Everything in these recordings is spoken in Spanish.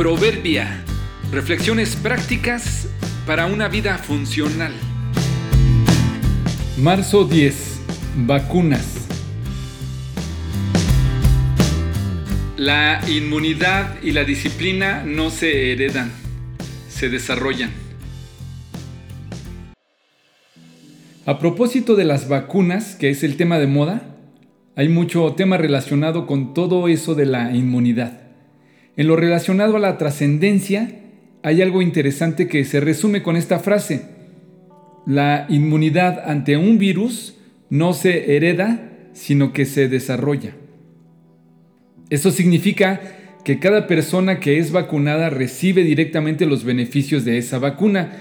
Proverbia. Reflexiones prácticas para una vida funcional. Marzo 10. Vacunas. La inmunidad y la disciplina no se heredan, se desarrollan. A propósito de las vacunas, que es el tema de moda, hay mucho tema relacionado con todo eso de la inmunidad. En lo relacionado a la trascendencia, hay algo interesante que se resume con esta frase. La inmunidad ante un virus no se hereda, sino que se desarrolla. Eso significa que cada persona que es vacunada recibe directamente los beneficios de esa vacuna,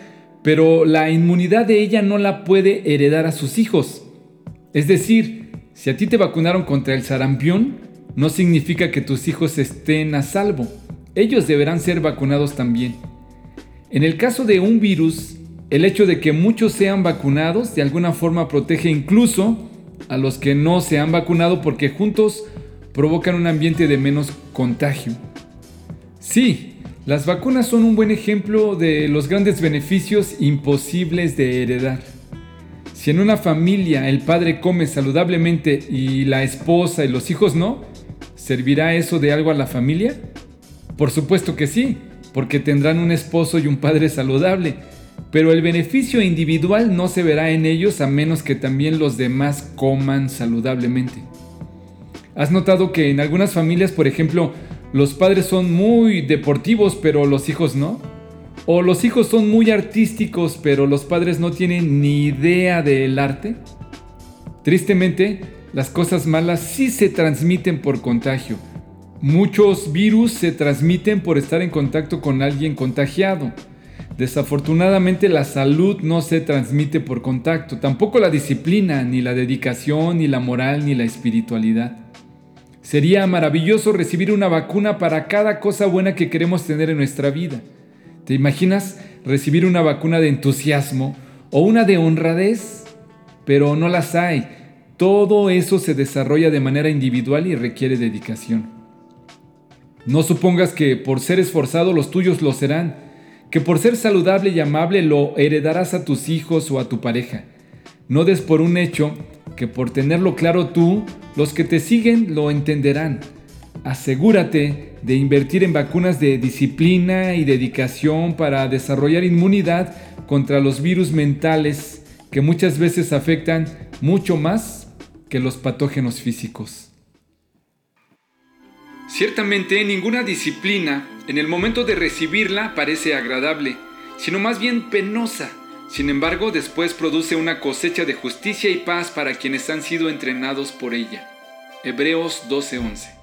pero la inmunidad de ella no la puede heredar a sus hijos. Es decir, si a ti te vacunaron contra el sarampión, no significa que tus hijos estén a salvo. Ellos deberán ser vacunados también. En el caso de un virus, el hecho de que muchos sean vacunados de alguna forma protege incluso a los que no se han vacunado porque juntos provocan un ambiente de menos contagio. Sí, las vacunas son un buen ejemplo de los grandes beneficios imposibles de heredar. Si en una familia el padre come saludablemente y la esposa y los hijos no, ¿servirá eso de algo a la familia? Por supuesto que sí, porque tendrán un esposo y un padre saludable, pero el beneficio individual no se verá en ellos a menos que también los demás coman saludablemente. ¿Has notado que en algunas familias, por ejemplo, los padres son muy deportivos pero los hijos no? ¿O los hijos son muy artísticos pero los padres no tienen ni idea del arte? Tristemente, las cosas malas sí se transmiten por contagio. Muchos virus se transmiten por estar en contacto con alguien contagiado. Desafortunadamente la salud no se transmite por contacto, tampoco la disciplina, ni la dedicación, ni la moral, ni la espiritualidad. Sería maravilloso recibir una vacuna para cada cosa buena que queremos tener en nuestra vida. ¿Te imaginas recibir una vacuna de entusiasmo o una de honradez? Pero no las hay. Todo eso se desarrolla de manera individual y requiere dedicación. No supongas que por ser esforzado los tuyos lo serán, que por ser saludable y amable lo heredarás a tus hijos o a tu pareja. No des por un hecho que por tenerlo claro tú, los que te siguen lo entenderán. Asegúrate de invertir en vacunas de disciplina y dedicación para desarrollar inmunidad contra los virus mentales que muchas veces afectan mucho más que los patógenos físicos. Ciertamente ninguna disciplina en el momento de recibirla parece agradable, sino más bien penosa. Sin embargo, después produce una cosecha de justicia y paz para quienes han sido entrenados por ella. Hebreos 12:11